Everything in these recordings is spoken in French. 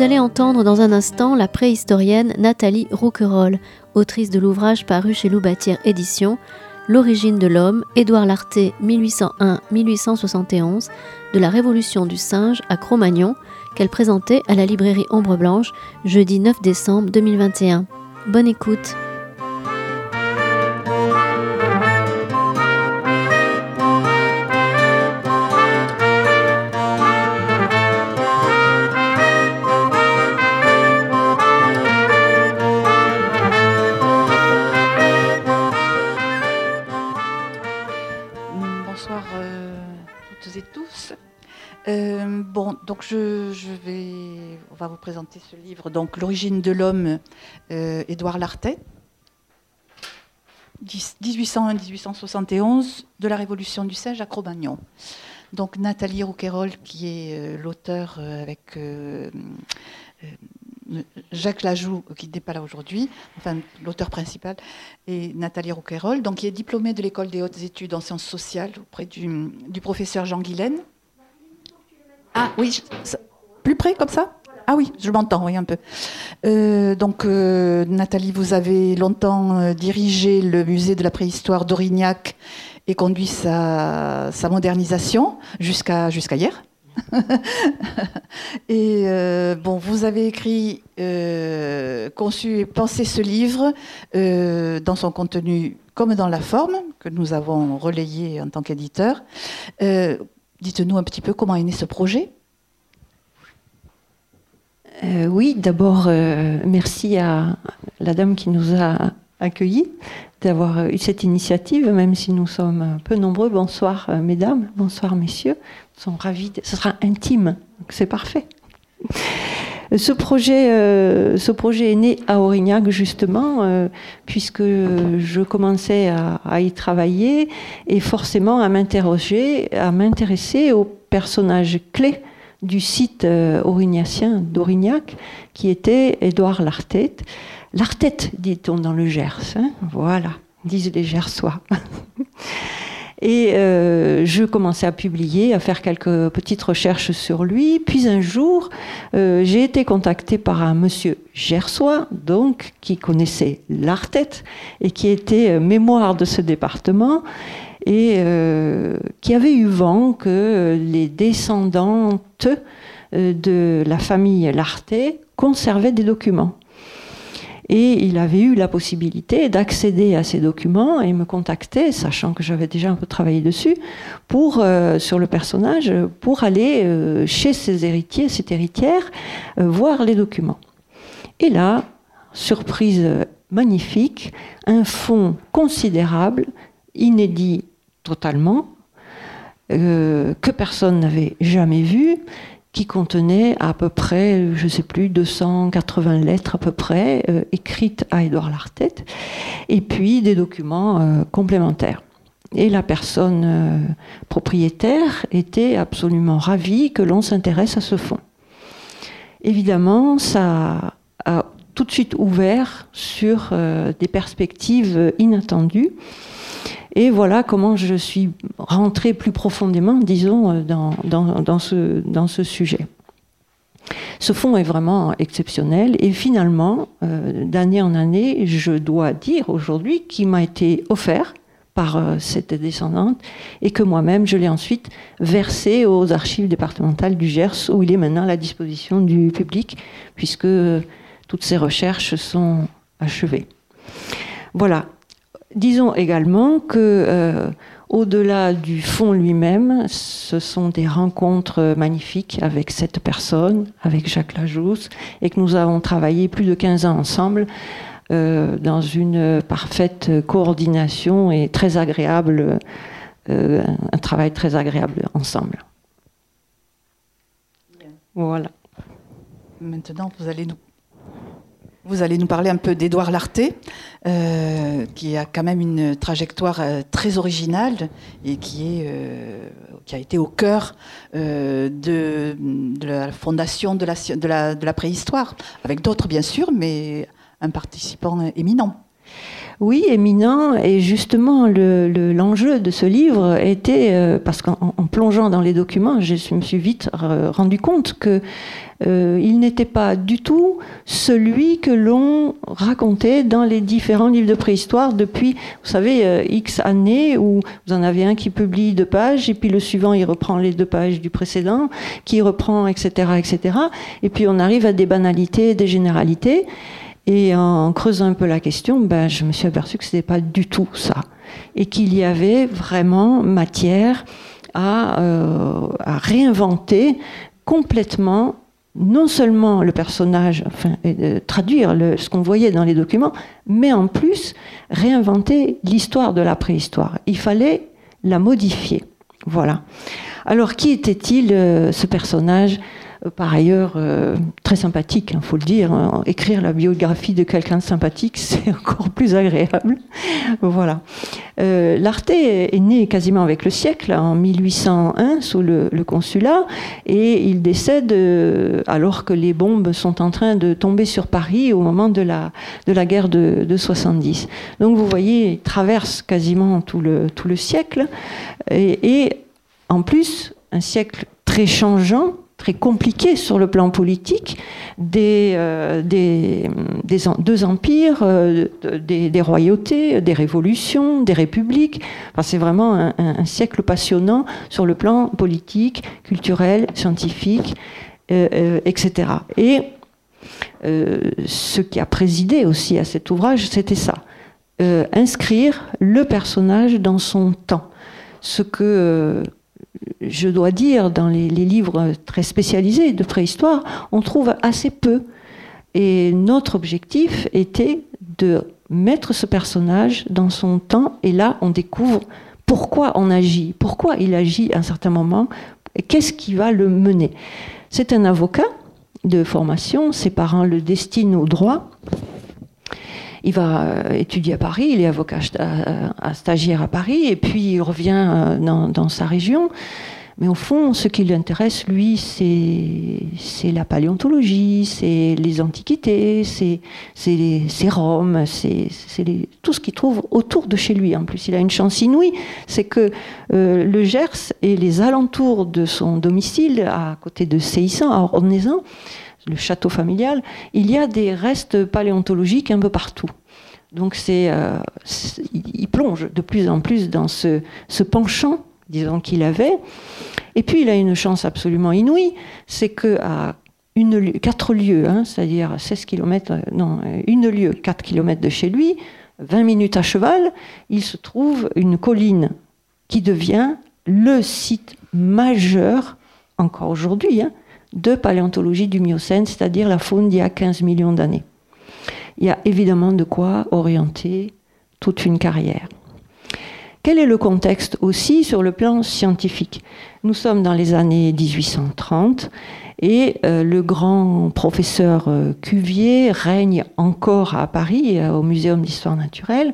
Vous allez entendre dans un instant la préhistorienne Nathalie Rouquerolles, autrice de l'ouvrage paru chez Loubatière Éditions, L'origine de l'homme, Édouard Larté 1801-1871, de la Révolution du singe à Cro-Magnon, qu'elle présentait à la librairie Ombre Blanche jeudi 9 décembre 2021. Bonne écoute! Va vous présenter ce livre, donc l'origine de l'homme, euh, Édouard Lartet, 1801-1871, de la Révolution du singe à Cro-Magnon. Donc Nathalie Rouquayrol, qui est euh, l'auteur euh, avec Jacques Lajoux, qui n'est pas là aujourd'hui, enfin l'auteur principal, et Nathalie Rouquayrol, donc qui est diplômée de l'école des hautes études en sciences sociales auprès du, du professeur Jean Guilaine. Ah oui, plus près comme ça? Ah oui, je m'entends, oui, un peu. Euh, donc, euh, Nathalie, vous avez longtemps euh, dirigé le musée de la préhistoire d'Aurignac et conduit sa, modernisation jusqu'à jusqu'à hier. et bon, vous avez écrit, conçu et pensé ce livre dans son contenu comme dans la forme que nous avons relayé en tant qu'éditeur. Dites-nous un petit peu comment est né ce projet. Euh, oui, d'abord, euh, merci à la dame qui nous a accueillis d'avoir eu cette initiative, même si nous sommes peu nombreux. Bonsoir, euh, mesdames, bonsoir, messieurs. Nous sommes ravis. Ce sera intime, c'est parfait. Ce projet, ce projet est né à Aurignac justement, puisque je commençais à, à, y travailler et forcément à m'interroger, à m'intéresser aux personnages clés du site euh, aurignacien d'Aurignac, qui était Édouard Lartet. Lartet, dit-on dans le Gers. Hein. voilà, disent les Gersois. Et euh, je commençais à publier, à faire quelques petites recherches sur lui. Puis un jour, euh, j'ai été contactée par un monsieur gersois, donc, qui connaissait l'Artet et qui était mémoire de ce département et euh, qui avait eu vent que les descendantes euh, de la famille Larté conservaient des documents. Et il avait eu la possibilité d'accéder à ces documents et me contacter, sachant que j'avais déjà un peu travaillé dessus, pour, euh, sur le personnage, pour aller chez ses héritiers, cette héritière, voir les documents. Et là, surprise magnifique, un fonds considérable, inédit totalement, euh, que personne n'avait jamais vu, qui contenait à peu près, je ne sais plus, 280 lettres à peu près, euh, écrites à Édouard Lartet, et puis des documents euh, complémentaires. Et la personne propriétaire était absolument ravie que l'on s'intéresse à ce fonds. Évidemment, ça a tout de suite ouvert sur des perspectives inattendues. Et voilà comment je suis rentrée plus profondément, disons, euh, dans, ce sujet. Ce fonds est vraiment exceptionnel et finalement, euh, d'année en année, je dois dire aujourd'hui qu'il m'a été offert par euh, cette descendante et que moi-même, je l'ai ensuite versé aux archives départementales du Gers où il est maintenant à la disposition du public puisque toutes ces recherches sont achevées. Voilà, Disons également que, euh, au-delà du fond lui-même, ce sont des rencontres magnifiques avec cette personne, avec Jacques Lajousse, et que nous avons travaillé plus de 15 ans ensemble euh, dans une parfaite coordination et très agréable, euh, un travail très agréable ensemble. Voilà. Maintenant, vous allez nous vous allez nous parler un peu d'Édouard Larté, euh, qui a quand même une trajectoire euh, très originale et euh, qui a été au cœur de, la fondation de la, la, de la préhistoire, avec d'autres bien sûr, mais un participant éminent. Oui, éminent. Et justement, l'enjeu de ce livre était, parce qu'en plongeant dans les documents, je me suis vite rendu compte que euh, il n'était pas du tout celui que l'on racontait dans les différents livres de préhistoire depuis, vous savez, euh, X années où vous en avez un qui publie deux pages et puis le suivant il reprend les deux pages du précédent, qui reprend, etc., etc. Et puis on arrive à des banalités, des généralités. Et en creusant un peu la question, ben, je me suis aperçu que ce n'était pas du tout ça. Et qu'il y avait vraiment matière à, euh, réinventer complètement non seulement le personnage, enfin, traduire ce qu'on voyait dans les documents, mais en plus réinventer l'histoire de la préhistoire. Il fallait la modifier. Voilà. Alors, qui était-il, euh, ce personnage? Par ailleurs euh, très sympathique, il hein, faut le dire. Hein. Écrire la biographie de quelqu'un de sympathique, c'est encore plus agréable. voilà. Euh, L'Arte est né quasiment avec le siècle, en 1801, sous le, consulat, et il décède alors que les bombes sont en train de tomber sur Paris au moment de la, de la guerre de, de 70. Donc vous voyez, il traverse quasiment tout le, tout le siècle, et en plus, un siècle très changeant, très compliqué sur le plan politique, des, euh, deux empires, euh, des, royautés, des révolutions, des républiques. Enfin, c'est vraiment un, siècle passionnant sur le plan politique, culturel, scientifique, euh, etc. Et ce qui a présidé aussi à cet ouvrage, c'était ça. inscrire le personnage dans son temps. Ce que je dois dire, dans les, livres très spécialisés de préhistoire, on trouve assez peu. Et notre objectif était de mettre ce personnage dans son temps, et là, on découvre pourquoi on agit, pourquoi il agit à un certain moment, qu'est-ce qui va le mener. C'est un avocat de formation, ses parents le destinent au droit, il va euh, étudier à Paris, il est avocat à stagiaire à Paris, et puis il revient euh, dans, sa région. Mais au fond, ce qui l'intéresse, lui, c'est la paléontologie, c'est les antiquités, c'est Rome, c'est tout ce qu'il trouve autour de chez lui. En plus, il a une chance inouïe, c'est que euh, le Gers et les alentours de son domicile, à côté de Seissan, à Ornézan, le château familial, il y a des restes paléontologiques un peu partout. Donc c'est, euh, il plonge de plus en plus dans ce, penchant, disons qu'il avait. Et puis il a une chance absolument inouïe, c'est que à une, 4 lieues, hein, c'est-à-dire 16 km, non, une lieue, 4 km de chez lui, 20 minutes à cheval, il se trouve une colline qui devient le site majeur, encore aujourd'hui, hein, de paléontologie du Miocène, c'est-à-dire la faune d'il y a 15 millions d'années. Il y a évidemment de quoi orienter toute une carrière. Quel est le contexte aussi sur le plan scientifique? Nous sommes dans les années 1830 et euh, le grand professeur euh, Cuvier règne encore à Paris, euh, au Muséum d'histoire naturelle.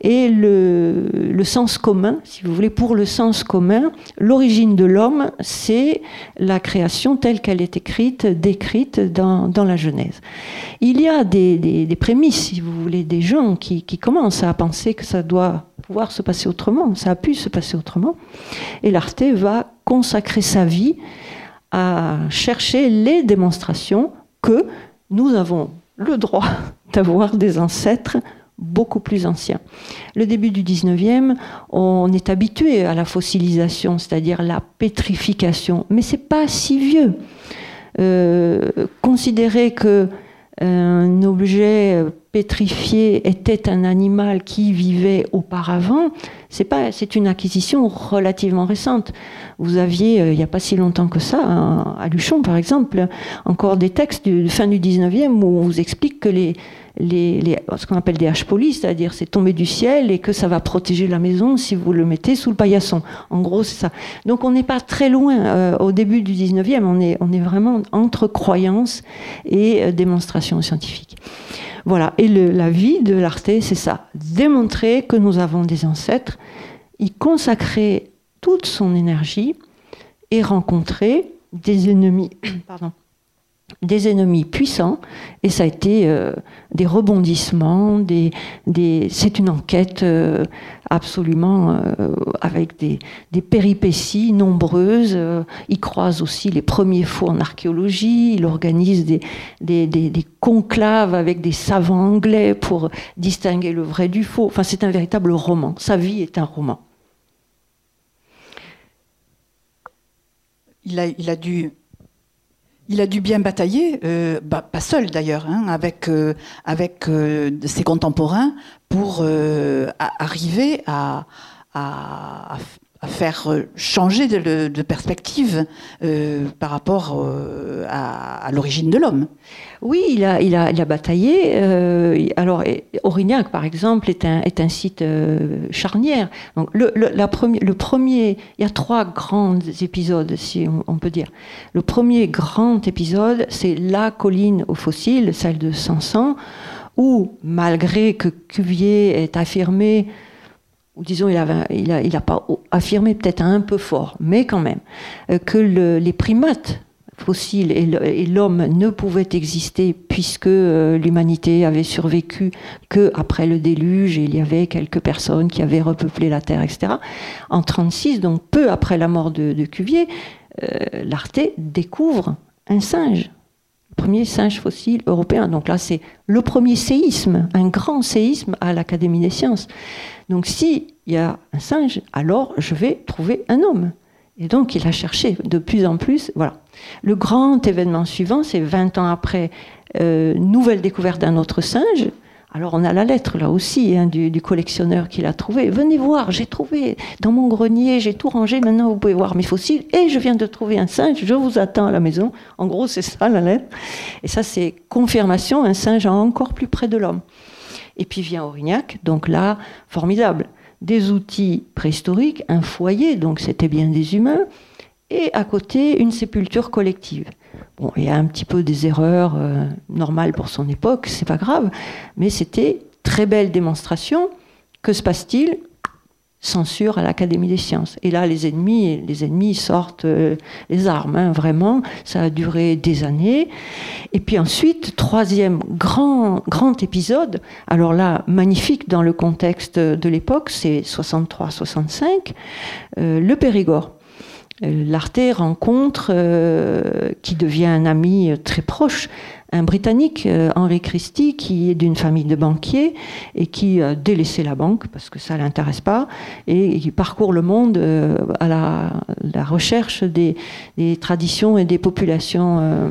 Et le, sens commun, si vous voulez, pour le sens commun, l'origine de l'homme, c'est la création telle qu'elle est écrite, décrite dans, la Genèse. Il y a des, prémices, si vous voulez, des gens qui, qui commencent à penser que ça doit pouvoir se passer autrement, ça a pu se passer autrement. Et l'Arte va consacrer sa vie à chercher les démonstrations que nous avons le droit d'avoir des ancêtres beaucoup plus anciens. Le début du 19e, on est habitué à la fossilisation, c'est-à-dire la pétrification, mais c'est pas si vieux. Euh, considérer que un objet pétrifié était un animal qui vivait auparavant, c'est pas, une acquisition relativement récente. Vous aviez, euh, il n'y a pas si longtemps que ça, à Luchon par exemple, encore des textes de fin du 19e où on vous explique que les, ce qu'on appelle des haches polies, c'est-à-dire c'est tombé du ciel et que ça va protéger la maison si vous le mettez sous le paillasson. En gros, c'est ça. Donc on n'est pas très loin euh, au début du 19e, on est, on est vraiment entre croyances et euh, démonstrations scientifiques. Voilà, et la vie de l'Arte, c'est ça, démontrer que nous avons des ancêtres, y consacrer toute son énergie et rencontrer des ennemis, pardon, des ennemis puissants et ça a été euh, des rebondissements, des, c'est une enquête euh, absolument euh, avec des, péripéties nombreuses. il croise aussi les premiers faux en archéologie, il organise des, conclaves avec des savants anglais pour distinguer le vrai du faux. Enfin, c'est un véritable roman. Sa vie est un roman. Il a dû il a dû bien batailler, euh, bah, pas seul d'ailleurs, hein, avec, euh, euh, ses contemporains pour arriver à faire euh, changer de, perspective euh, par rapport euh, à, l'origine de l'homme. Oui, il a, il a, il a bataillé. alors, Aurignac, par exemple, est un, est un site charnière. Donc, le, la le premier, il y a trois grands épisodes, si on, peut dire. Le premier grand épisode, c'est la colline aux fossiles, celle de Sanson, où, malgré que Cuvier ait affirmé disons, il n'a a, pas affirmé peut-être un peu fort, mais quand même, euh, que les primates fossiles et l'homme ne pouvaient exister puisque euh, l'humanité avait survécu que après le déluge il y avait quelques personnes qui avaient repeuplé la Terre, etc. En 36, donc peu après la mort de, Cuvier, euh, l'Arte découvre un singe, premier singe fossile européen. Donc là, c'est le premier séisme, un grand séisme à l'Académie des sciences. Donc s'il y a un singe, alors je vais trouver un homme. Et donc il a cherché de plus en plus. Voilà. Le grand événement suivant, c'est 20 ans après, euh, nouvelle découverte d'un autre singe. Alors on a la lettre là aussi hein, du, collectionneur qui l'a trouvé. Venez voir, j'ai trouvé dans mon grenier, j'ai tout rangé, maintenant vous pouvez voir mes fossiles et je viens de trouver un singe, je vous attends à la maison. En gros c'est ça la lettre. Et ça c'est confirmation, un singe encore plus près de l'homme. Et puis vient Aurignac, donc là, formidable. Des outils préhistoriques, un foyer, donc c'était bien des humains, et à côté, une sépulture collective. Bon, il y a un petit peu des erreurs euh, normales pour son époque, c'est pas grave, mais c'était très belle démonstration. Que se passe-t-il? Censure à l'Académie des sciences. Et là, les ennemis, les ennemis sortent euh, les armes, hein, vraiment. Ça a duré des années. Et puis ensuite, troisième grand, grand épisode, alors là, magnifique dans le contexte de l'époque, c'est 63-65, euh, le Périgord. Euh, L'Arte rencontre, qui devient un ami très proche, un Britannique, euh, Henry Christie, qui est d'une famille de banquiers et qui a délaissé la banque parce que ça ne l'intéresse pas et qui parcourt le monde euh, à la, recherche des, traditions et des populations euh,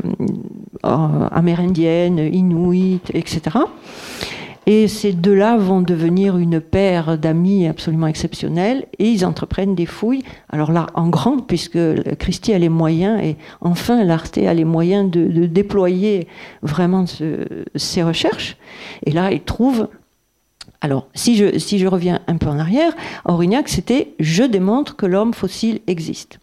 amérindiennes, inuites, etc. Et ces deux-là vont devenir une paire d'amis absolument exceptionnels et ils entreprennent des fouilles. Alors là, en grand, puisque Christie a les moyens et enfin l'Arte a les moyens de, déployer vraiment ces recherches. Et là, ils trouvent alors, si je, si je reviens un peu en arrière, Aurignac, c'était je démontre que l'homme fossile existe.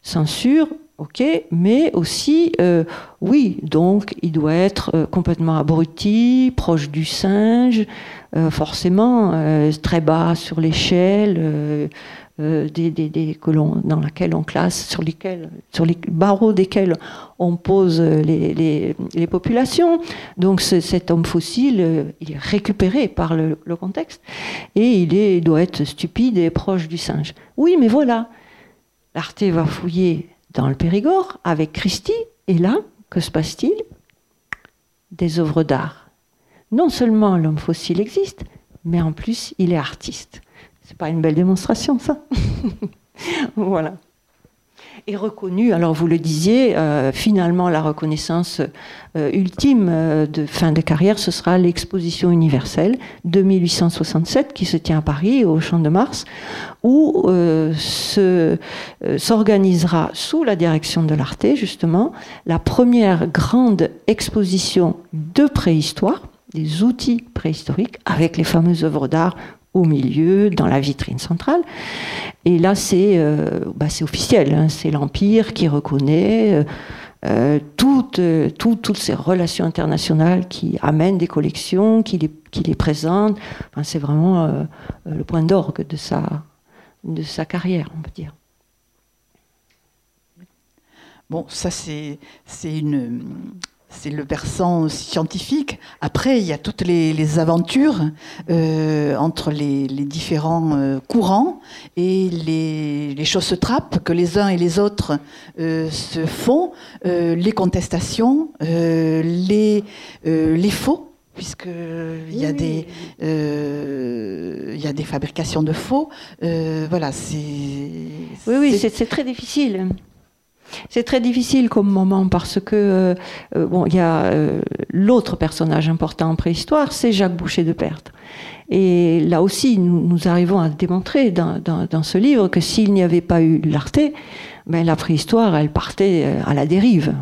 Censure, Ok, mais aussi, euh, oui, donc il doit être euh, complètement abruti, proche du singe, euh, forcément très bas sur l'échelle, des, des, des dans laquelle on classe, sur, lesquels, sur les barreaux desquels on pose les, les, les populations. Donc cet homme fossile, il est récupéré par le, le contexte et il, est, il doit être stupide et proche du singe. Oui, mais voilà, l'Arte va fouiller dans le Périgord avec Christie. Et là, que se passe-t-il? Des œuvres d'art. Non seulement l'homme fossile existe, mais en plus il est artiste. C'est pas une belle démonstration, ça? Voilà est reconnu. Alors vous le disiez, euh, finalement la reconnaissance euh, ultime euh, de fin de carrière, ce sera l'exposition universelle de 1867 qui se tient à Paris au Champ de Mars, où s'organisera sous la direction de l'Arte justement la première grande exposition de préhistoire des outils préhistoriques avec les fameuses œuvres d'art au milieu, dans la vitrine centrale. Et là, c'est euh, bah, officiel, hein. c'est l'Empire qui reconnaît euh, euh, toutes, toutes, ces relations internationales qui amènent des collections, qui les, qui les présentent. Enfin, c'est vraiment le point d'orgue de sa, de sa carrière, on peut dire. Bon, ça c'est une c'est le versant scientifique. Après, il y a toutes les, aventures euh, entre les, différents euh, courants et les, choses se trappent que les uns et les autres euh, se font, les contestations, les, les faux puisqu'il y, a des, il y a des fabrications de faux. voilà, c'est. Oui, oui, c'est très difficile. C'est très difficile comme moment parce que euh, euh, bon, il y a euh, l'autre personnage important en préhistoire, c'est Jacques Boucher de Perthes. Et là aussi, nous, arrivons à démontrer dans, ce livre que s'il n'y avait pas eu l'arté, ben, la préhistoire, elle partait à la dérive.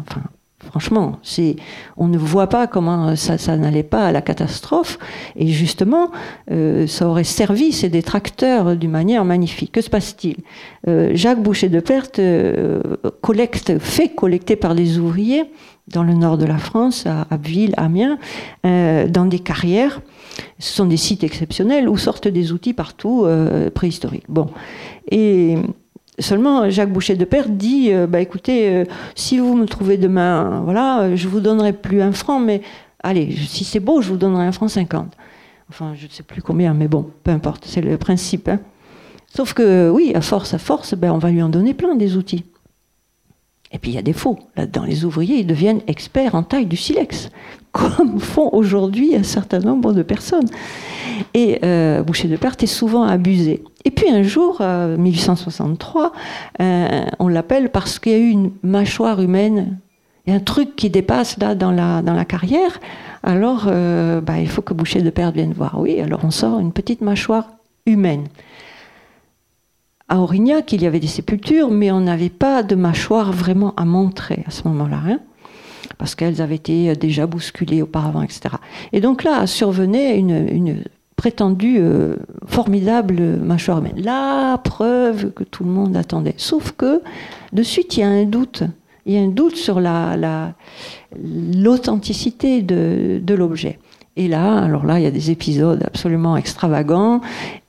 Franchement, c'est, on ne voit pas comment ça, ça n'allait pas à la catastrophe. Et justement, euh, ça aurait servi ces détracteurs d'une manière magnifique. Que se passe-t-il? Euh, Jacques Boucher de Perte euh, collecte, fait collecter par des ouvriers dans le nord de la France, à Abbeville, Amiens, dans des carrières. Ce sont des sites exceptionnels où sortent des outils partout préhistoriques. Bon. Et Seulement, Jacques Boucher de Père dit euh, bah, écoutez, euh, si vous me trouvez demain, voilà, euh, je vous donnerai plus un franc, mais allez, si c'est beau, je vous donnerai un franc cinquante. Enfin, je ne sais plus combien, mais bon, peu importe, c'est le principe. Hein. Sauf que, oui, à force, à force, ben, on va lui en donner plein des outils. Et puis il y a des faux. Là-dedans, les ouvriers, ils deviennent experts en taille du silex, comme font aujourd'hui un certain nombre de personnes. Et euh, Boucher de Perte est souvent abusé. Et puis un jour, euh, 1863, euh, on l'appelle parce qu'il y a eu une mâchoire humaine. Il y a un truc qui dépasse là dans la, carrière. Alors, euh, bah, il faut que Boucher de Perte vienne voir. Oui, alors on sort une petite mâchoire humaine. À Aurignac, il y avait des sépultures, mais on n'avait pas de mâchoire vraiment à montrer à ce moment-là. Hein parce qu'elles avaient été déjà bousculées auparavant, etc. Et donc là survenait une, prétendue euh, formidable mâchoire humaine. La preuve que tout le monde attendait. Sauf que de suite, il y a un doute. Il y a un doute sur l'authenticité la, de, de l'objet. Et là, alors là, il y a des épisodes absolument extravagants,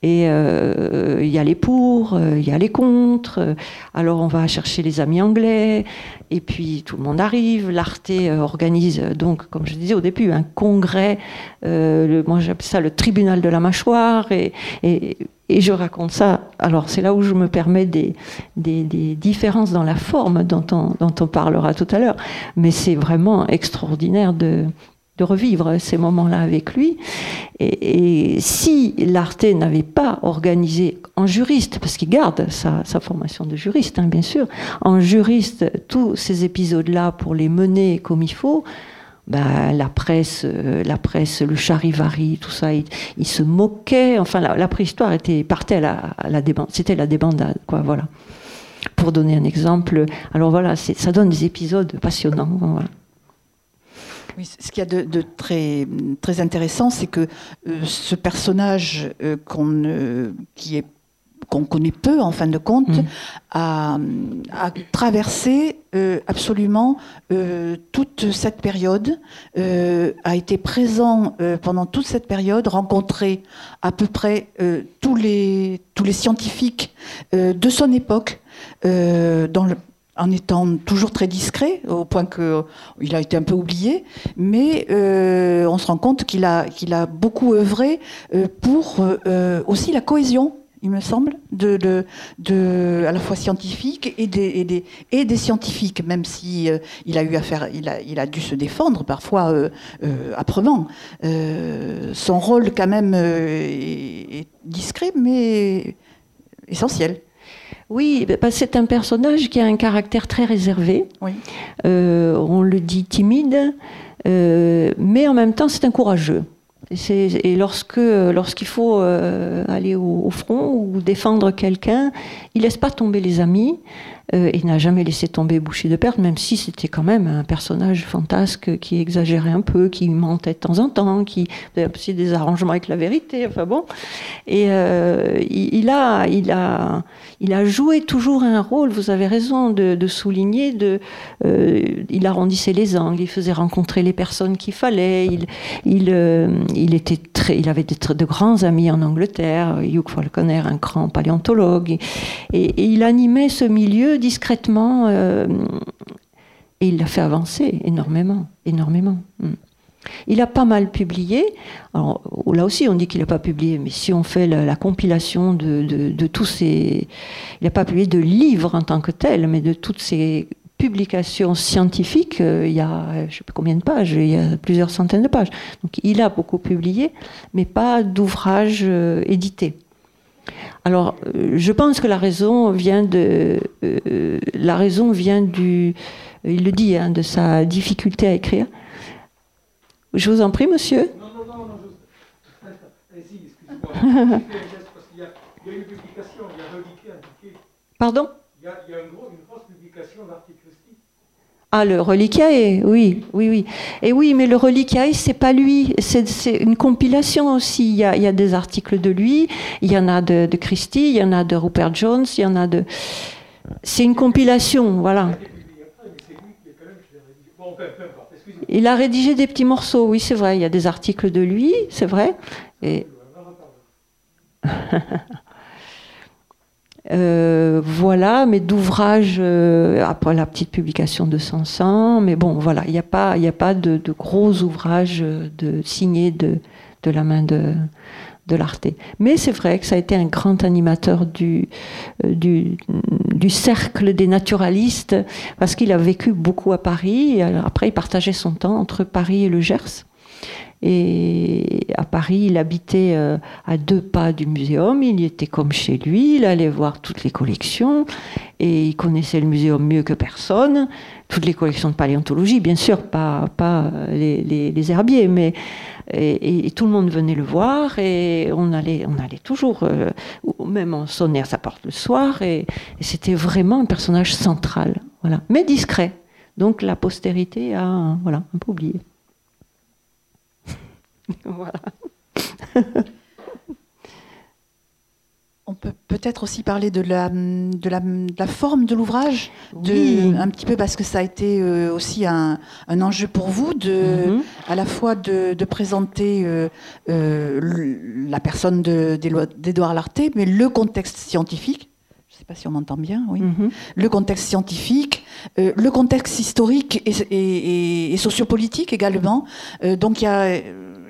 et euh, il y a les pour, euh, il y a les contre. Alors on va chercher les amis anglais, et puis tout le monde arrive. L'Arte euh, organise donc, comme je disais au début, un congrès. Le, moi j'appelle ça le tribunal de la mâchoire, et, et, et je raconte ça. Alors c'est là où je me permets des, des, des différences dans la forme dont on, dont on parlera tout à l'heure, mais c'est vraiment extraordinaire de de revivre ces moments-là avec lui. Et, si l'Arte n'avait pas organisé en juriste, parce qu'il garde sa, formation de juriste, hein, bien sûr, en juriste, tous ces épisodes-là pour les mener comme il faut, bah, la presse, euh, la presse, le charivari, tout ça, il, se moquait. Enfin, la, préhistoire était partait à la, la c'était la débandade, quoi. Voilà. Pour donner un exemple, alors voilà, ça donne des épisodes passionnants. Ce qu'il y a de, très, très intéressant, c'est que euh, ce personnage euh, qu'on qui est qu'on connaît peu en fin de compte, mm. a, traversé euh, absolument toute cette période, a été présent pendant toute cette période, rencontré à peu près tous, les, tous les scientifiques de son époque, dans le, en étant toujours très discret, au point qu'il euh, a été un peu oublié, mais euh, on se rend compte qu'il a, beaucoup œuvré euh, pour aussi la cohésion il me semble, à la fois scientifique et des, scientifiques, même si a eu affaire, il a dû se défendre parfois âprement. son rôle quand même est discret, mais essentiel. Oui, bah, c'est un personnage qui a un caractère très réservé. Euh, on le dit timide, euh, mais en même temps c'est un courageux. Et lorsque lorsqu'il faut euh, aller au, front ou défendre quelqu'un, il laisse pas tomber les amis. Euh, il n'a jamais laissé tomber Boucher de Perte, même si c'était quand même un personnage fantasque qui exagérait un peu, qui mentait de temps en temps, qui faisait des arrangements avec la vérité. Enfin bon, et euh, il, a, joué toujours un rôle. Vous avez raison de, souligner. Euh, il arrondissait les angles, il faisait rencontrer les personnes qu'il fallait. Il, il avait de, grands amis en Angleterre. Hugh Falconer, un grand paléontologue, et, et il animait ce milieu discrètement. Euh, Et il l'a fait avancer énormément, énormément. Hmm. Il a pas mal publié. Alors, là aussi, on dit qu'il n'a pas publié, mais si on fait la, compilation de, tous ces... Il n'a pas publié de livres en tant que tel, mais de toutes ces publications scientifiques, euh, il y a, je sais pas combien de pages, il y a plusieurs centaines de pages. Donc il a beaucoup publié, mais pas d'ouvrages euh, édités. Alors, euh, je pense que la raison vient de, la raison vient du, il le dit, hein, de sa difficulté à écrire. Je vous en prie, monsieur. Non, non, non, non. Je... Excusez-moi. qu'il y, a une publication, il y a reliqué Pardon? Il y a, il y a une, grosse, une grosse publication d'articles ah, le reliquiae, oui, oui, oui. Et oui, mais le reliquiae, c'est pas lui, c'est une compilation aussi. Il y, a, des articles de lui, il y en a de, Christie, il y en a de Rupert Jones, il y en a de. C'est une compilation, voilà. Il a rédigé des petits morceaux, oui, c'est vrai. Il y a des articles de lui, c'est vrai. Euh, voilà, mais d'ouvrages, euh, après la petite publication de Sanson, mais bon, voilà, il n'y a pas, a pas de, gros ouvrages de, signés de, de la main de, de l'Arte. Mais c'est vrai que ça a été un grand animateur euh, du, du cercle des naturalistes, parce qu'il a vécu beaucoup à Paris. après, il partageait son temps entre Paris et le Gers. Et à Paris, il habitait euh, à deux pas du muséum, il y était comme chez lui, il allait voir toutes les collections, et il connaissait le muséum mieux que personne, toutes les collections de paléontologie, bien sûr, pas, pas les, les herbiers, mais et, tout le monde venait le voir. Et on allait, on allait toujours, euh, même on sonnait à sa porte le soir. Et, c'était vraiment un personnage central, voilà, mais discret. Donc la postérité a, voilà, un peu oublié. voilà. On peut peut-être aussi parler de la, de la, de la forme de l'ouvrage, un petit peu parce que ça a été euh, aussi un, un enjeu pour vous, de, mhm. à la fois de, de présenter euh, euh, la personne d'Edouard Larté, mais le contexte scientifique. Je ne sais pas si on m'entend bien, oui. Mhm. Le contexte scientifique, le contexte historique et, et, et sociopolitique également. donc il y a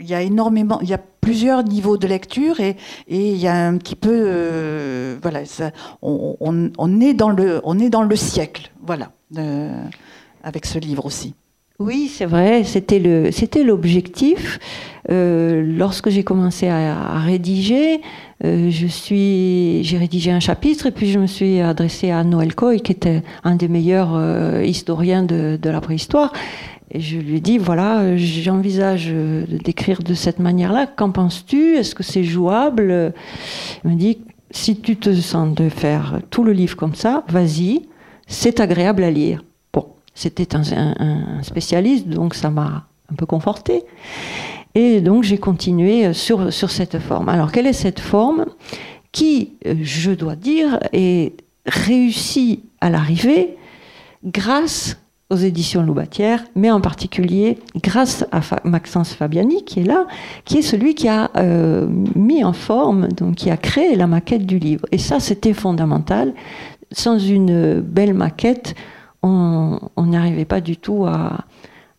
il y a énormément, il y a plusieurs niveaux de lecture et, il y a un petit peu, euh, voilà, ça, on, on, est dans le, on est dans le siècle, voilà, avec ce livre aussi. Oui, c'est vrai, c'était le, c'était l'objectif. Euh, lorsque j'ai commencé à, rédiger, euh, je suis, j'ai rédigé un chapitre et puis je me suis adressée à Noël Coy, qui était un des meilleurs historiens de, de la préhistoire. Et je lui ai dit, voilà, j'envisage d'écrire de cette manière-là. Qu'en penses-tu? Est-ce que c'est jouable? Il m'a dit, si tu te sens de faire tout le livre comme ça, vas-y, c'est agréable à lire. C'était un, spécialiste, donc ça m'a un peu conforté. Et donc j'ai continué sur, cette forme. Alors, quelle est cette forme qui, je dois dire, est réussie à l'arrivée grâce aux éditions Loubatière, mais en particulier grâce à Maxence Fabiani qui est là, qui est celui qui a euh, mis en forme, donc qui a créé la maquette du livre. Et ça, c'était fondamental. Sans une belle maquette, on n'arrivait pas du tout à,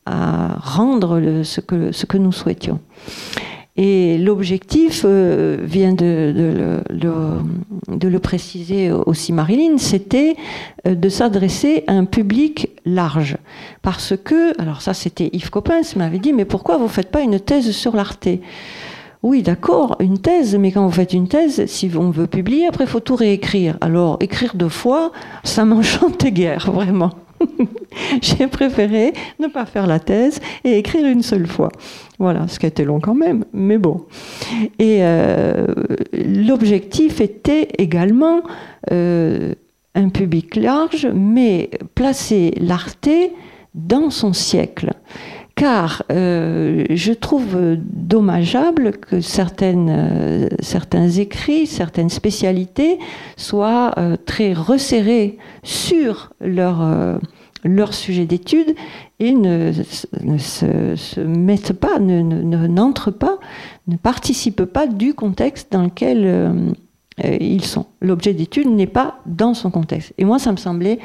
rendre ce, que, nous souhaitions. Et l'objectif euh, vient de, de, le, préciser aussi Marilyn, c'était euh, de s'adresser à un public large. Parce que, alors ça c'était Yves Coppens m'avait dit, mais pourquoi vous ne faites pas une thèse sur l'Arte? Oui, d'accord, une thèse, mais quand vous faites une thèse, si on veut publier, après, il faut tout réécrire. Alors, écrire deux fois, ça m'enchantait guère, vraiment. J'ai préféré ne pas faire la thèse et écrire une seule fois. Voilà, ce qui a été long quand même, mais bon. Et euh, l'objectif était également euh, un public large, mais placer l'arté dans son siècle. Car euh, je trouve dommageable que certaines, certains écrits, certaines spécialités soient très resserrés sur leur sujet d'étude et ne, se, mettent pas, n'entrent pas, ne participent pas du contexte dans lequel euh, ils sont. L'objet d'étude n'est pas dans son contexte. Et moi, ça me semblait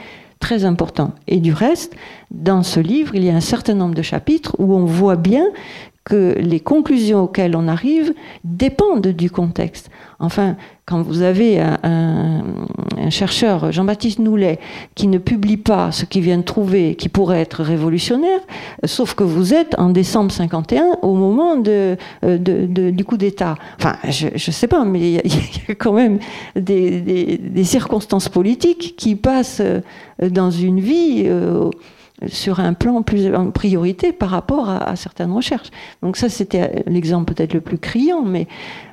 très important. Et du reste, dans ce livre, il y a un certain nombre de chapitres où on voit bien que les conclusions auxquelles on arrive dépendent du contexte. Enfin, quand vous avez un, chercheur, Jean-Baptiste Noulet, qui ne publie pas ce qu'il vient de trouver, qui pourrait être révolutionnaire, sauf que vous êtes en décembre 51 au moment de, du coup d'État. Enfin, je ne sais pas, mais il y, a quand même des, circonstances politiques qui passent dans une vie. Euh, sur un plan plus en priorité par rapport à, certaines recherches. Donc ça, c'était l'exemple peut-être le plus criant, mais,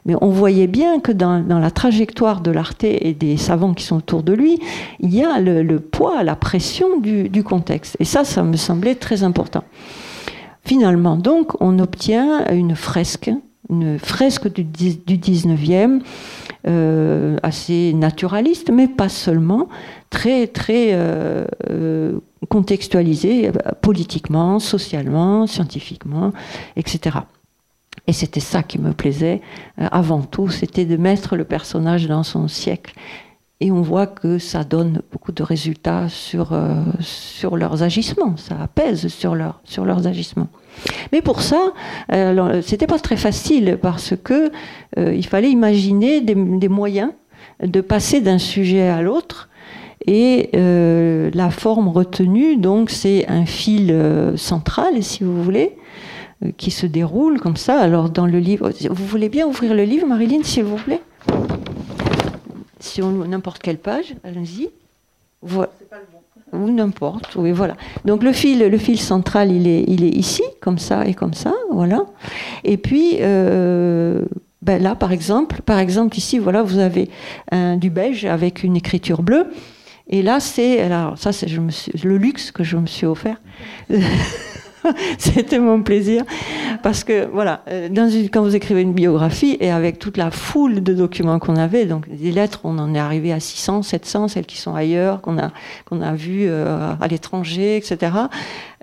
mais on voyait bien que dans, la trajectoire de l'Arte et des savants qui sont autour de lui, il y a le, poids, la pression du, contexte. Et ça, ça me semblait très important. Finalement, donc, on obtient une fresque, une fresque du, du 19e, euh, assez naturaliste, mais pas seulement, très, très euh, euh, contextualisé euh, politiquement, socialement, scientifiquement, etc. Et c'était ça qui me plaisait avant tout, c'était de mettre le personnage dans son siècle. Et on voit que ça donne beaucoup de résultats sur, sur leurs agissements, ça pèse sur, leur, sur leurs agissements. Mais pour ça, euh, c'était pas très facile parce que il fallait imaginer des, moyens de passer d'un sujet à l'autre et euh, la forme retenue, donc, c'est un fil euh, central, si vous voulez, euh, qui se déroule comme ça. Alors, dans le livre, vous voulez bien ouvrir le livre, Marilyn, s'il vous plaît? Sur n'importe quelle page, allons-y. Voilà. Ou n'importe, oui, voilà. Donc le fil, le fil central, il est, il est ici, comme ça et comme ça, voilà. Et puis, ben là, par exemple, par exemple, ici, voilà, vous avez un, du beige avec une écriture bleue. Et là, c'est alors ça, c'est le luxe que je me suis offert. C'était mon plaisir parce que voilà, euh, quand vous écrivez une biographie et avec toute la foule de documents qu'on avait, donc des lettres, on en est arrivé à 600, 700, celles qui sont ailleurs, qu'on a qu'on a vues euh, à l'étranger, etc.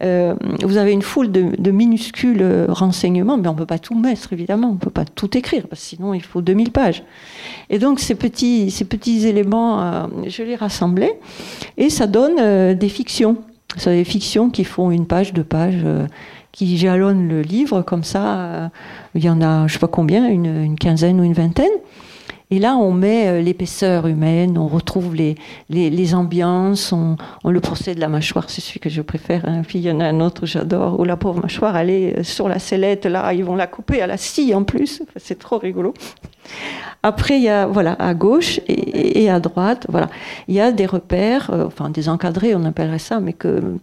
Euh, vous avez une foule de, de, minuscules renseignements, mais on peut pas tout mettre évidemment, on peut pas tout écrire parce que sinon il faut 2000 pages. Et donc ces petits ces petits éléments, je les rassemblais et ça donne des fictions. C'est des fictions qui font une page, deux pages, euh, qui jalonnent le livre comme ça. Euh, il y en a, je sais pas combien, une, quinzaine ou une vingtaine. Et là, on met euh, l'épaisseur humaine, on retrouve les, les, ambiances, on, le procès de la mâchoire, c'est celui que je préfère. Hein. Puis il y en a un autre, j'adore, où la pauvre mâchoire, elle est sur la sellette, là, ils vont la couper à la scie en plus. c'est trop rigolo. Après, il y a, voilà, à gauche et, à droite, voilà, il y a des repères, euh, enfin des encadrés, on appellerait ça, mais que,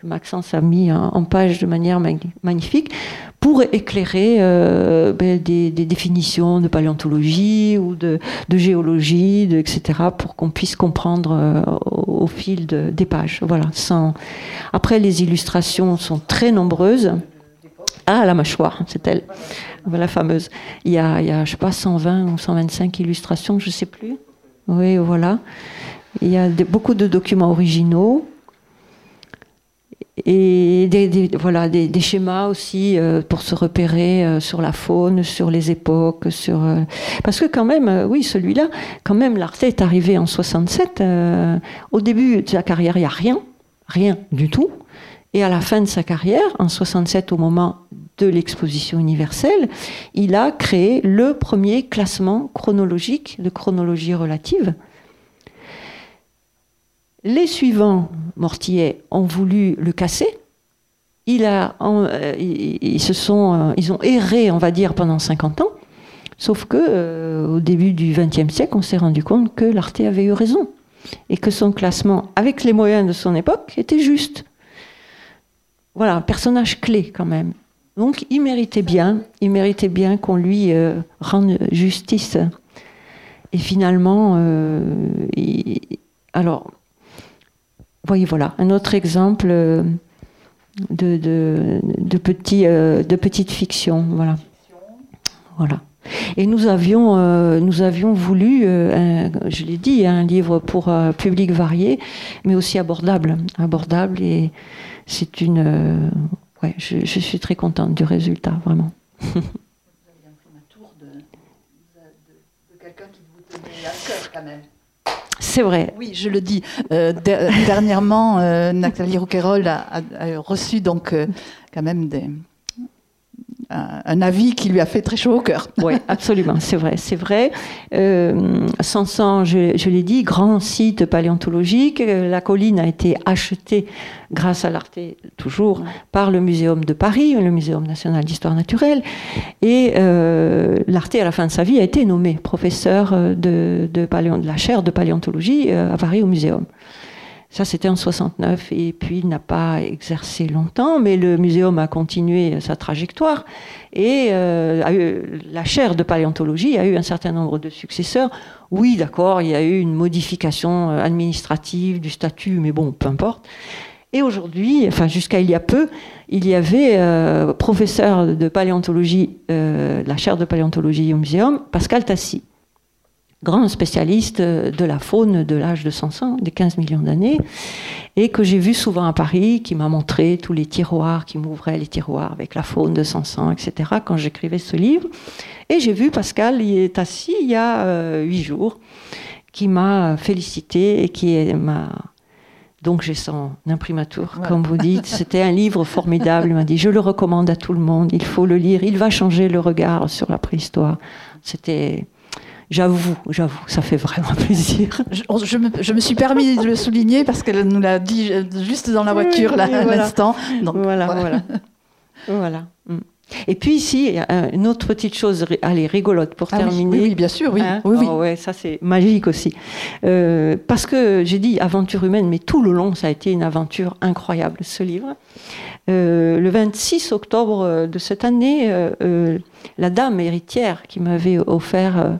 que Maxence a mis en, page de manière magnifique pour éclairer euh, ben, des, définitions de paléontologie ou de, géologie, etc., pour qu'on puisse comprendre euh, au, fil des pages. Voilà. Après, les illustrations sont très nombreuses. Ah, la mâchoire, c'est elle la fameuse. Il y a, il y a je sais pas, 120 ou 125 illustrations, je ne sais plus. Oui, voilà. Il y a beaucoup de documents originaux et des, voilà, des, schémas aussi euh, pour se repérer euh, sur la faune, sur les époques, sur euh, parce que quand même, oui, celui-là, quand même, l'Arte est arrivé en 67. au début de sa carrière, il n'y a rien, rien du tout. Et à la fin de sa carrière, en 67, au moment de l'exposition universelle, il a créé le premier classement chronologique de chronologie relative. Les suivants, Mortier, ont voulu le casser. Euh, euh, ils ont erré, on va dire, pendant 50 ans. Sauf que euh, au début du XXe siècle, on s'est rendu compte que l'Arte avait eu raison et que son classement, avec les moyens de son époque, était juste. Voilà, personnage clé quand même. Donc il méritait bien, il méritait bien qu'on lui rende justice. Et finalement, alors, voyez, voilà, un autre exemple euh, de, de, petit, de petite fiction. Voilà. voilà. Et nous avions, nous avions voulu, je l'ai dit, un livre pour public varié, mais aussi abordable. Abordable, et c'est une ouais, je, suis très contente du résultat, vraiment. vous avez tour de, de, de quelqu'un qui vous tenait à cœur quand même. C'est vrai. Oui, je le dis. Euh, dernièrement, Nathalie Rouquayrol a, reçu donc quand même des, un, avis qui lui a fait très chaud au cœur. Oui, absolument, c'est vrai, c'est vrai. Euh, Sansan, je, je l'ai dit, grand site paléontologique. La colline a été achetée grâce à l'Arte, toujours, par le Muséum de Paris, le Muséum national d'histoire naturelle. Et euh, l'Arte, à la fin de sa vie, a été nommé professeur de, de, de la chaire de paléontologie euh, à Paris au Muséum. Ça, c'était en 69. Et puis, il n'a pas exercé longtemps, mais le muséum a continué sa trajectoire. Et euh, la chaire de paléontologie a eu un certain nombre de successeurs. Oui, d'accord, il y a eu une modification euh, administrative du statut, mais bon, peu importe. Et aujourd'hui, enfin jusqu'à il y a peu, il y avait euh, professeur de paléontologie, la chaire de paléontologie au muséum, Pascal Tassi grand spécialiste de la faune de l'âge de 500, des 15 millions d'années, et que j'ai vu souvent à Paris, qui m'a montré tous les tiroirs, qui m'ouvrait les tiroirs avec la faune de 500, etc., quand j'écrivais ce livre. Et j'ai vu Pascal, il est assis il y a euh, huit jours, qui m'a félicité et qui m'a... Donc j'ai son imprimatur, comme vous dites. C'était un livre formidable. Il m'a dit, je le recommande à tout le monde, il faut le lire, il va changer le regard sur la préhistoire. C'était J'avoue, j'avoue, ça fait vraiment plaisir. Je, me, suis permis de le souligner parce qu'elle nous l'a dit juste dans la voiture là, à l'instant. Voilà, voilà. voilà. Mm. Et puis ici, une autre petite chose, allez, rigolote pour ah terminer. Oui, bien sûr, oui. Hein oui, oh, ouais, ça c'est magique aussi. Euh, parce que j'ai dit aventure humaine, mais tout le long, ça a été une aventure incroyable, ce livre. Euh, le 26 octobre de cette année, euh, la dame héritière qui m'avait offert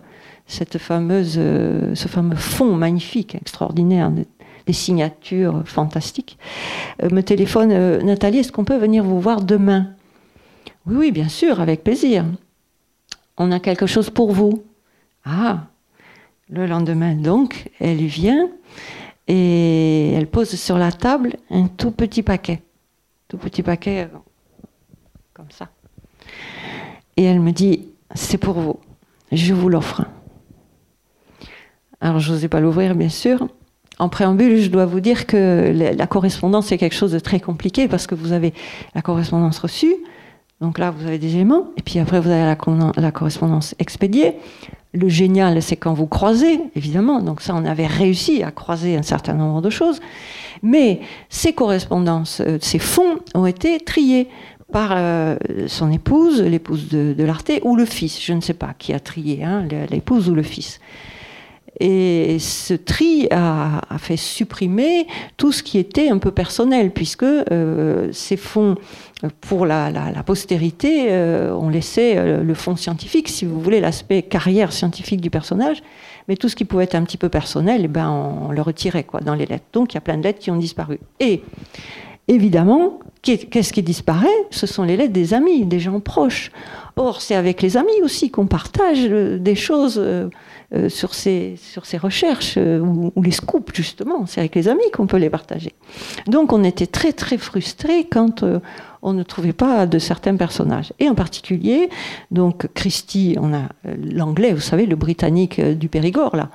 cette fameuse, euh, ce fameux fond magnifique, extraordinaire, des signatures fantastiques, euh, me téléphone euh, Nathalie, est-ce qu'on peut venir vous voir demain? Oui, oui, bien sûr, avec plaisir. On a quelque chose pour vous. Ah, le lendemain, donc, elle vient et elle pose sur la table un tout petit paquet. Tout petit paquet, comme ça. Et elle me dit, c'est pour vous, je vous l'offre. Alors, je n'osais pas l'ouvrir, bien sûr. En préambule, je dois vous dire que la correspondance, c'est quelque chose de très compliqué parce que vous avez la correspondance reçue, donc là, vous avez des éléments, et puis après, vous avez la, correspondance expédiée. Le génial, c'est quand vous croisez, évidemment, donc ça, on avait réussi à croiser un certain nombre de choses, mais ces correspondances, euh, ces fonds ont été triés par euh, son épouse, l'épouse de, de l'Arte, ou le fils, je ne sais pas qui a trié, hein, l'épouse ou le fils. Et ce tri a, fait supprimer tout ce qui était un peu personnel, puisque euh, ces fonds pour la, postérité euh, ont laissé euh, le fond scientifique, si vous voulez, l'aspect carrière scientifique du personnage, mais tout ce qui pouvait être un petit peu personnel, eh ben, on, le retirait quoi, dans les lettres. Donc il y a plein de lettres qui ont disparu. Et évidemment, qu'est-ce qui disparaît Ce sont les lettres des amis, des gens proches. Or, c'est avec les amis aussi qu'on partage des choses euh, sur, ces, sur ces recherches, euh, ou, les scoops justement, c'est avec les amis qu'on peut les partager. Donc on était très très frustrés quand euh, on ne trouvait pas de certains personnages. Et en particulier, donc Christie, on a l'anglais, vous savez, le britannique du Périgord, là,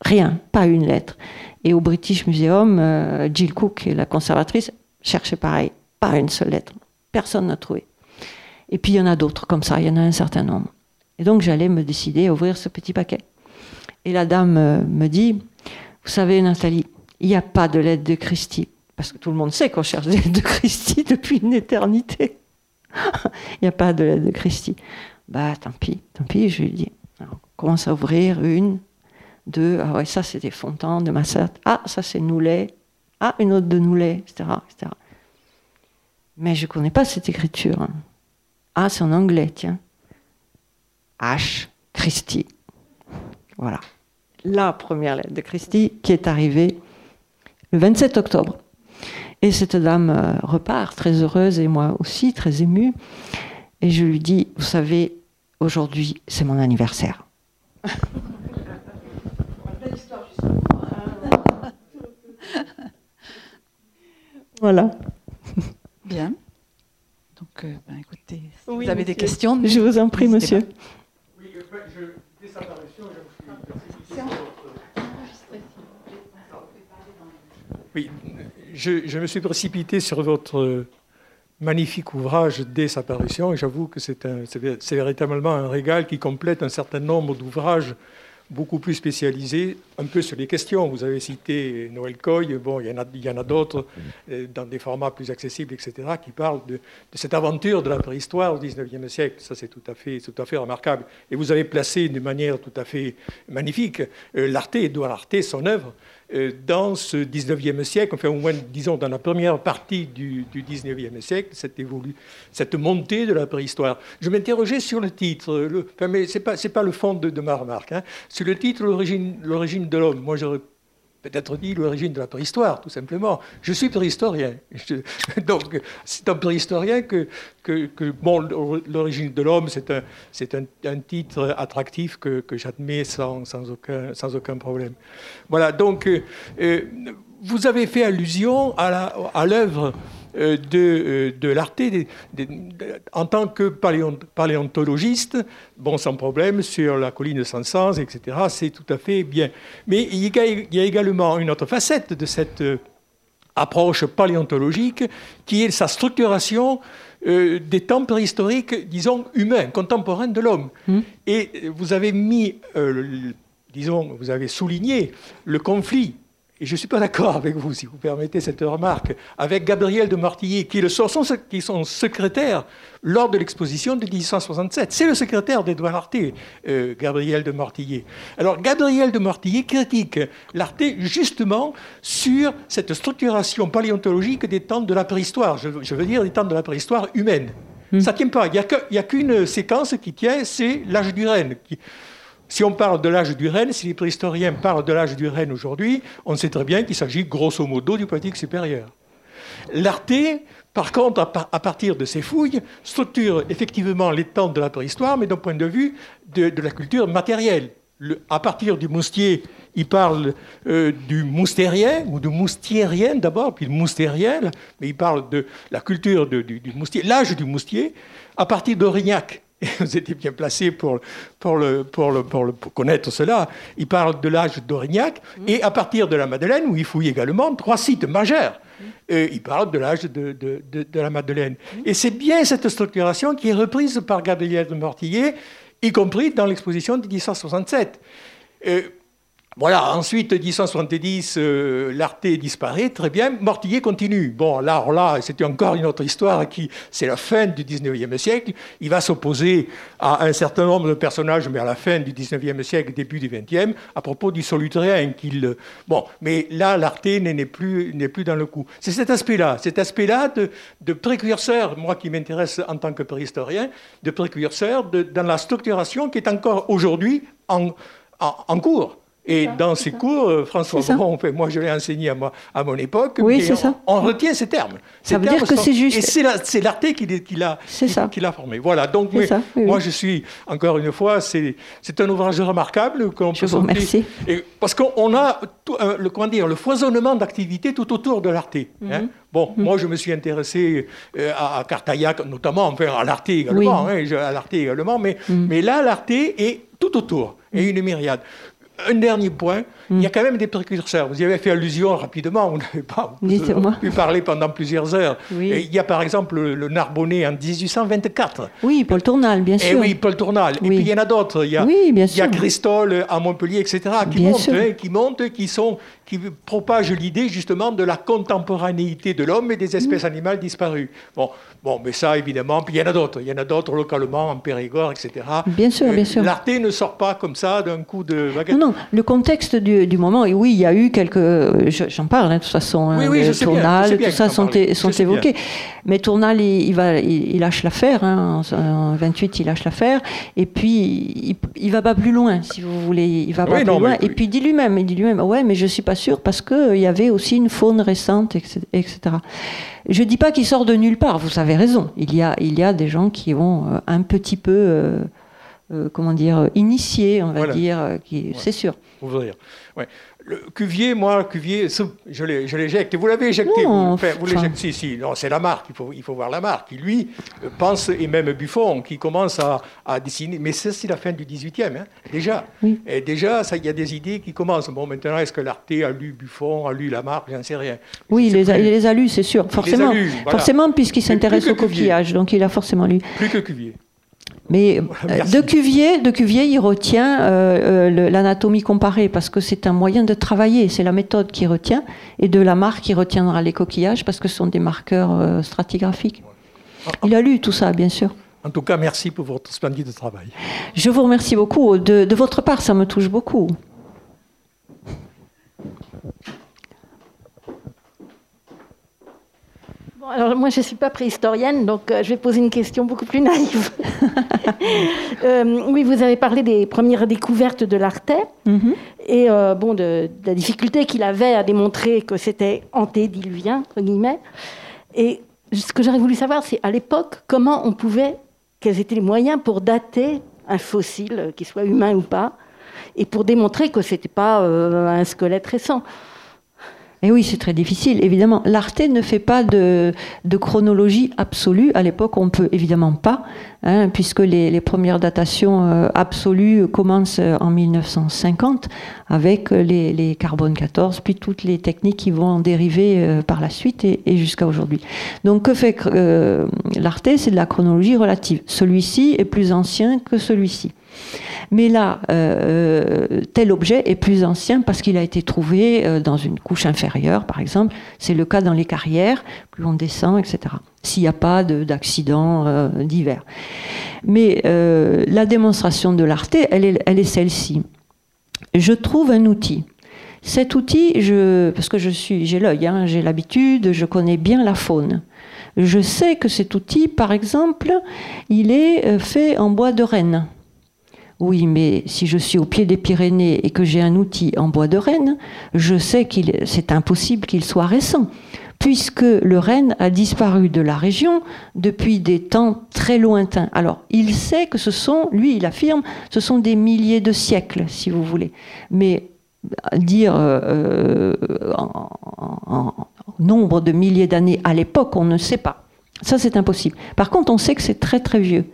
rien, pas une lettre. Et au British Museum, Jill Cook, la conservatrice, cherchait pareil, pas une seule lettre. Personne n'a trouvé. Et puis il y en a d'autres comme ça, il y en a un certain nombre. Et donc j'allais me décider à ouvrir ce petit paquet. Et la dame euh, me dit, vous savez Nathalie, il n'y a pas de lettre de Christie. Parce que tout le monde sait qu'on cherche des lettres de Christie depuis une éternité. Il n'y a pas de lettre de Christie. Bah tant pis, tant pis, je lui dis. On commence à ouvrir une, deux, ah ouais, ça c'est des Fontans de Massat. Ah, ça c'est Noulet. Ah, une autre de Noulet, etc. etc. Mais je ne connais pas cette écriture. Ah, c'est en anglais, tiens. H. Christie. Voilà la première lettre de Christie qui est arrivée le 27 octobre. Et cette dame euh, repart très heureuse et moi aussi très émue. Et je lui dis, vous savez, aujourd'hui c'est mon anniversaire. voilà. Bien. Donc, euh, ben, écoutez, si vous avez des questions. Je vous en prie, monsieur. Oui, je, Oui, je, me suis précipité sur votre magnifique ouvrage dès sa parution et j'avoue que c'est véritablement un régal qui complète un certain nombre d'ouvrages beaucoup plus spécialisés, un peu sur les questions. Vous avez cité Noël Coy, bon, il y en a, a d'autres euh, dans des formats plus accessibles, etc., qui parlent de, cette aventure de la préhistoire au XIXe siècle. Ça, c'est tout, à fait, tout à fait remarquable. Et vous avez placé d'une manière tout à fait magnifique euh, l'Arte, Edouard Arte, son œuvre, dans ce 19e siècle, enfin au moins disons dans la première partie du, du 19e siècle, cette, montée de la préhistoire. Je m'interrogeais sur le titre, enfin, mais ce n'est pas, le fond de, de ma remarque, hein. sur le titre L'origine de l'homme. Moi j'aurais peut-être dit l'origine de la préhistoire, tout simplement. Je suis préhistorien. donc, c'est un préhistorien que, que, bon, l'origine de l'homme, c'est un, un, titre attractif que, que j'admets sans, sans, aucun, sans aucun problème. Voilà, donc, euh, euh, vous avez fait allusion à l'œuvre de, euh, de l'Arte en tant que paléontologiste, bon, sans problème, sur la colline de Sansans, etc., c'est tout à fait bien. Mais il y a également une autre facette de cette euh, approche paléontologique qui est sa structuration des temps préhistoriques, disons, humains, contemporains de l'homme. Mmh. Et vous avez mis, disons, vous avez souligné le conflit et je ne suis pas d'accord avec vous, si vous permettez cette remarque, avec Gabriel de Mortillier, qui est, son, qui son secrétaire lors de l'exposition de 1867. C'est le secrétaire d'Edouard Larté, euh, Gabriel de Mortillier. Alors, Gabriel de Mortillier critique Larté justement sur cette structuration paléontologique des temps de la préhistoire, je, veux dire des temps de la préhistoire humaine. Hmm. Ça ne tient pas. Il n'y a qu'une séquence qui tient, c'est l'âge du renne. Qui, si on parle de l'âge du renne, si les préhistoriens parlent de l'âge du renne aujourd'hui, on sait très bien qu'il s'agit grosso modo du Paléolithique supérieur. L'Arte, par contre, à, partir de ses fouilles, structure effectivement les temps de la préhistoire, mais d'un point de vue de, la culture matérielle. à partir du moustier, il parle euh, du moustérien, ou du moustierien d'abord, puis le moustérien, mais il parle de la culture du, moustier, l'âge du moustier. À partir d'Aurignac, et vous étiez bien placé pour, pour, le, pour, le, pour, le, connaître cela. Il parle de l'âge d'Aurignac, mmh. et à partir de la Madeleine, où il fouille également trois sites majeurs, mmh. et il parle de l'âge de, de, de, la Madeleine. Mmh. Et c'est bien cette structuration qui est reprise par Gabriel de Mortillier, y compris dans l'exposition de 1867. Voilà, ensuite, 1870, euh, l'Arte disparaît, très bien, Mortillier continue. Bon, là, là, c'était encore une autre histoire qui, c'est la fin du 19e siècle. Il va s'opposer à un certain nombre de personnages, mais à la fin du 19e siècle, début du 20e, à propos du solutrien qu'il... Bon, mais là, l'Arte n'est plus, plus dans le coup. C'est cet aspect-là, cet aspect-là de, précurseur, moi qui m'intéresse en tant que préhistorien, de précurseur dans la structuration qui est encore aujourd'hui en cours. Et dans ces cours, euh, François moi je l'ai enseigné à, à mon époque, oui, ça. on, retient ces termes. Ça veut dire que c'est juste. Et c'est l'Arte qui, qui l'a formé. Voilà, donc moi je suis, encore une fois, c'est un ouvrage remarquable. Je vous remercie. Et, parce qu'on a euh, le, comment dire, le foisonnement d'activités tout autour de l'Arte. Hein. Mhm. Bon, mhm. moi je me suis intéressé euh, à, Cartaillac, notamment, enfin à l'Arte également, hein, à l'Arte également, mais, mhm. mais là l'Arte est tout autour, et une myriade un dernier point, il y a hmm. quand même des précurseurs. Vous y avez fait allusion rapidement, vous n'avez pas pu parler pendant plusieurs heures. il y a par exemple le, Narbonnais en 1824. Oui, Paul Tournal, bien sûr. Et oui, Paul Tournal. Et puis il y en a d'autres. Il y a, il y a Christol à Montpellier, etc., qui montent, hein, qui montent, qui sont, qui propagent l'idée justement de la contemporanéité de l'homme et des espèces hmm. animales disparues. Bon, bon, mais ça évidemment, puis il y en a d'autres. Il y en a d'autres localement en Périgord, etc. Bien sûr, bien sûr. L'Arte ne sort pas comme ça d'un coup de baguette. Non, le contexte du du, moment. Et oui, il y a eu quelques. J'en parle, hein, de toute façon. Oui, oui, hein, Tournal, tout ça sont, sont évoqués. Mais Tournal, il, va, il, lâche l'affaire. Hein, en, 28, il lâche l'affaire. Et puis, il, ne va pas plus loin, si vous voulez. Il va pas plus loin. Et puis, il dit lui-même, il dit lui-même, ouais, mais je suis pas sûr parce qu'il y avait aussi une faune récente, etc. Je dis pas qu'il sort de nulle part. Vous avez raison. Il y a, il y a des gens qui ont euh, un petit peu. Euh, comment dire, initié, on va dire, qui, c'est sûr. Ouvrir. Ouais. Le Cuvier, moi, Cuvier, je l'éjecte. Vous l'avez éjecté non, vous, vous l'éjectez, si, si. Non, c'est la marque. Il faut, il faut voir la marque. Qui, lui, pense, et même Buffon, qui commence à, dessiner. Mais ça, c'est la fin du 18e, hein, déjà. Et déjà, il y a des idées qui commencent. Bon, maintenant, est-ce que l'Arte a lu Buffon, a lu la marque? J'en sais rien. Oui, il les, a, il les, a, lus, c'est sûr. Forcément, forcément puisqu'il s'intéresse au coquillage. Donc, il a forcément lu. Plus que Cuvier. Mais euh, de Cuvier, de Cuvier, il retient euh, euh, l'anatomie comparée parce que c'est un moyen de travailler, c'est la méthode qui retient, et de la marque qui retiendra les coquillages parce que ce sont des marqueurs stratigraphiques. Il a lu tout ça, bien sûr. En tout cas, merci pour votre splendide travail. Je vous remercie beaucoup. de votre part, ça me touche beaucoup. Alors moi je ne suis pas préhistorienne, donc euh, je vais poser une question beaucoup plus naïve. Euh, oui, vous avez parlé des premières découvertes de l'Artais mhm. et euh, bon, de, la difficulté qu'il avait à démontrer que c'était antédiluvien, entre guillemets. Et ce que j'aurais voulu savoir, c'est à l'époque, comment on pouvait, quels étaient les moyens pour dater un fossile, qu'il soit humain ou pas, et pour démontrer que ce n'était pas un squelette récent. Et oui, c'est très difficile. Évidemment, l'Arte ne fait pas de, chronologie absolue. À l'époque, on peut évidemment pas, hein, puisque les, premières datations euh, absolues commencent euh, en 1950 avec les, les, carbone 14, puis toutes les techniques qui vont en dériver euh, par la suite et, jusqu'à aujourd'hui. Donc, que fait l'Arte? C'est de la chronologie relative. Celui-ci est plus ancien que celui-ci. Mais là, euh, euh, tel objet est plus ancien parce qu'il a été trouvé euh, dans une couche inférieure, par exemple. C'est le cas dans les carrières, plus on descend, etc. S'il n'y a pas d'accident divers. Mais la démonstration de l'arté, elle est, elle est celle-ci. Je trouve un outil. Cet outil, parce que je suis, j'ai l'œil, hein, j'ai l'habitude, je connais bien la faune. Je sais que cet outil, par exemple, il est fait en bois de renne. Oui, mais si je suis au pied des Pyrénées et que j'ai un outil en bois de renne, je sais qu'il c'est impossible qu'il soit récent, puisque le renne a disparu de la région depuis des temps très lointains. Alors, il sait que ce sont, lui, il affirme, ce sont des milliers de siècles, si vous voulez. Mais dire euh, en nombre de milliers d'années à l'époque, on ne sait pas. Ça, c'est impossible. Par contre, on sait que c'est très très vieux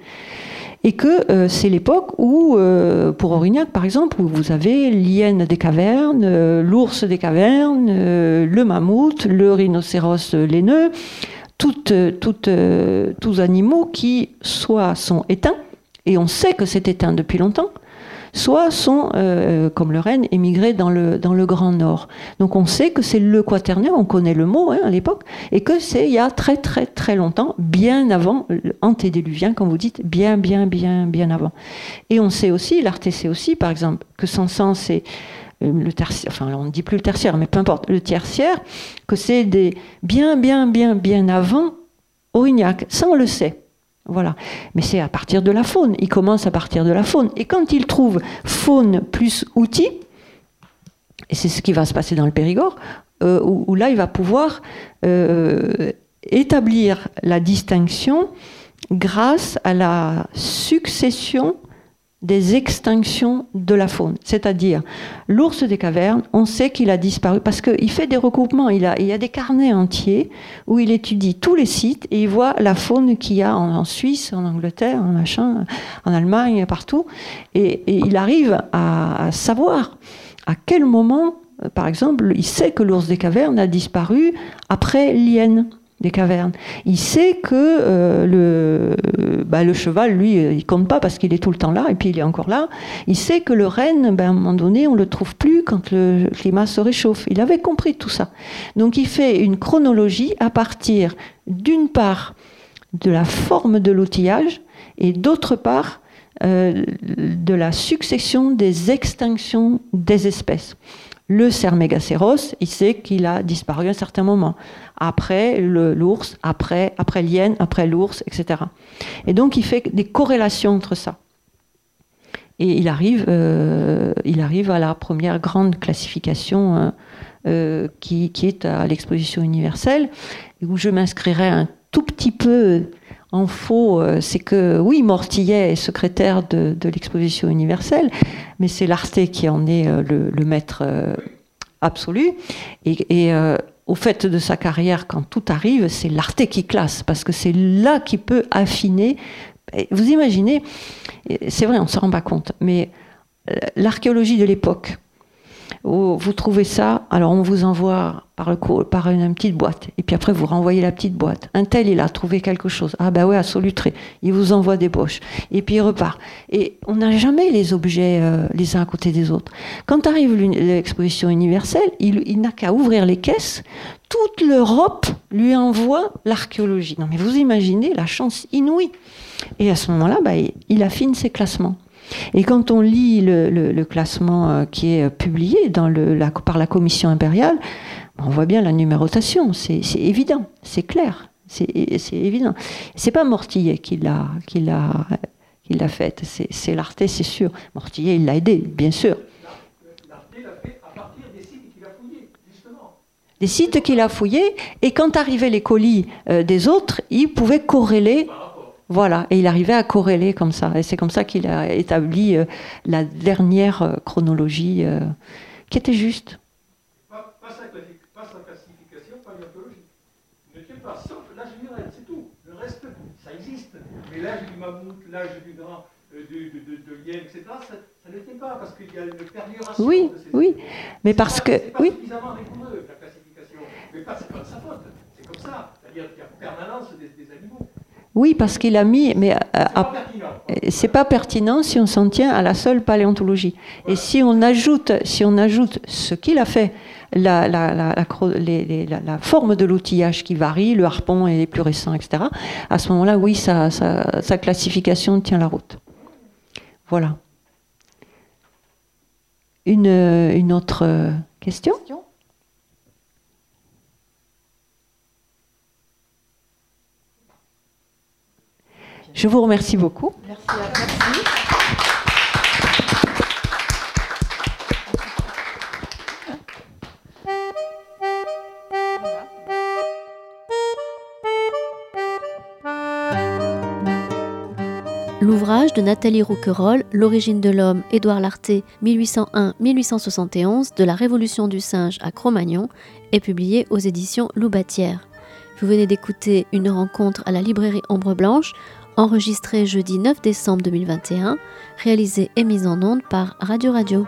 et que euh, c'est l'époque où, euh, pour Aurignac par exemple, vous avez l'hyène des cavernes, euh, l'ours des cavernes, le mammouth, le rhinocéros laineux, toutes, toutes, tous animaux qui soit sont éteints, et on sait que c'est éteint depuis longtemps, soit sont, euh, comme le renne, émigrés dans le, dans le Grand Nord. Donc on sait que c'est le quaternaire, on connaît le mot hein, à l'époque, et que c'est il y a très très très longtemps, bien avant l'antédéluvien, comme vous dites, bien bien bien bien avant. Et on sait aussi, l'Arté aussi, par exemple, que Sansan c'est euh, le tertiaire, enfin on ne dit plus le tertiaire, mais peu importe, le tertiaire, que c'est des bien bien bien bien avant Aurignac. Ça on le sait. Voilà. Mais c'est à partir de la faune. Il commence à partir de la faune. Et quand il trouve faune plus outils, et c'est ce qui va se passer dans le Périgord, euh, où, là, il va pouvoir euh, établir la distinction grâce à la succession des extinctions de la faune. C'est-à-dire, l'ours des cavernes, on sait qu'il a disparu parce qu'il fait des recoupements. Il, a, y a des carnets entiers où il étudie tous les sites et il voit la faune qu'il y a en, Suisse, en Angleterre, en machin, en Allemagne, partout. Et, il arrive à, à savoir à quel moment, par exemple, il sait que l'ours des cavernes a disparu après l'hyène des cavernes. Il sait que euh, le, bah, le cheval, lui, euh, il compte pas parce qu'il est tout le temps là et puis il est encore là. Il sait que le renne, ben, à un moment donné, on le trouve plus quand le climat se réchauffe. Il avait compris tout ça. Donc il fait une chronologie à partir d'une part de la forme de l'outillage et d'autre part euh, de la succession des extinctions des espèces. Le Cermégacéros, il sait qu'il a disparu à un certain moment. Après l'ours, après, après l'hyène, après l'ours, etc. Et donc il fait des corrélations entre ça. Et il arrive, euh, il arrive à la première grande classification hein, euh, qui, qui, est à l'exposition universelle, où je m'inscrirai un tout petit peu en faux, euh, c'est que oui, Mortillet est secrétaire de, l'exposition universelle, mais c'est l'Arte qui en est euh, le, maître euh, absolu. Et, au fait de sa carrière, quand tout arrive, c'est l'Arte qui classe, parce que c'est là qu'il peut affiner. vous imaginez, c'est vrai, on ne se rend pas compte, mais l'archéologie de l'époque, vous trouvez ça, alors on vous envoie par, le, par une, petite boîte, et puis après vous renvoyez la petite boîte. Un tel, il a trouvé quelque chose. Ah ben ouais, à Solutré, il vous envoie des poches, et puis il repart. Et on n'a jamais les objets euh, les uns à côté des autres. Quand arrive l'exposition universelle, il, n'a qu'à ouvrir les caisses, toute l'Europe lui envoie l'archéologie. Non mais vous imaginez la chance inouïe. Et à ce moment-là, bah, il affine ses classements. Et quand on lit le, classement euh, qui est publié dans le, par la commission impériale, on voit bien la numérotation. C'est évident, c'est clair, c'est évident. C'est pas Mortillet qui l'a faite, c'est l'Arte, c'est sûr. Mortillet, il l'a aidé, bien sûr. L'Arte l'a fait à partir des sites qu'il a fouillés, justement. Des sites qu'il a fouillés, et quand arrivaient les colis euh, des autres, il pouvait corréler. Voilà, et il arrivait à corréler comme ça. Et c'est comme ça qu'il a établi euh, la dernière euh, chronologie euh, qui était juste. Pas, sa, classification paléontologique. Ne tient pas, sauf l'âge mineral, c'est tout. Le reste, ça existe. Mais l'âge du mammouth, l'âge du grand, de, de, de, de lien, etc., ça, ça, ne tient pas, parce qu'il y a une perduration. Oui, oui, mais parce que... C'est pas oui. suffisamment rigoureux, la classification. Mais pas, c'est pas de sa faute, c'est comme ça. C'est-à-dire qu'il y a permanence des, des animaux. Oui, parce qu'il a mis, mais euh, c'est pas pertinent si on s'en tient à la seule paléontologie. Et si on ajoute, si on ajoute ce qu'il a fait, la, forme de l'outillage qui varie, le harpon est plus récent, etc. À ce moment-là, oui, sa, sa, classification tient la route. Voilà. Une, une autre question? Je vous remercie beaucoup. Merci à vous. L'ouvrage de Nathalie Rouquerolles, L'origine de l'homme, Édouard Larté, 1801-1871, de la Révolution du singe à Cro-Magnon, est publié aux éditions Loubatière. Vous venez d'écouter une rencontre à la librairie Ombre Blanche enregistré jeudi 9 décembre 2021, réalisé et mise en onde par Radio Radio.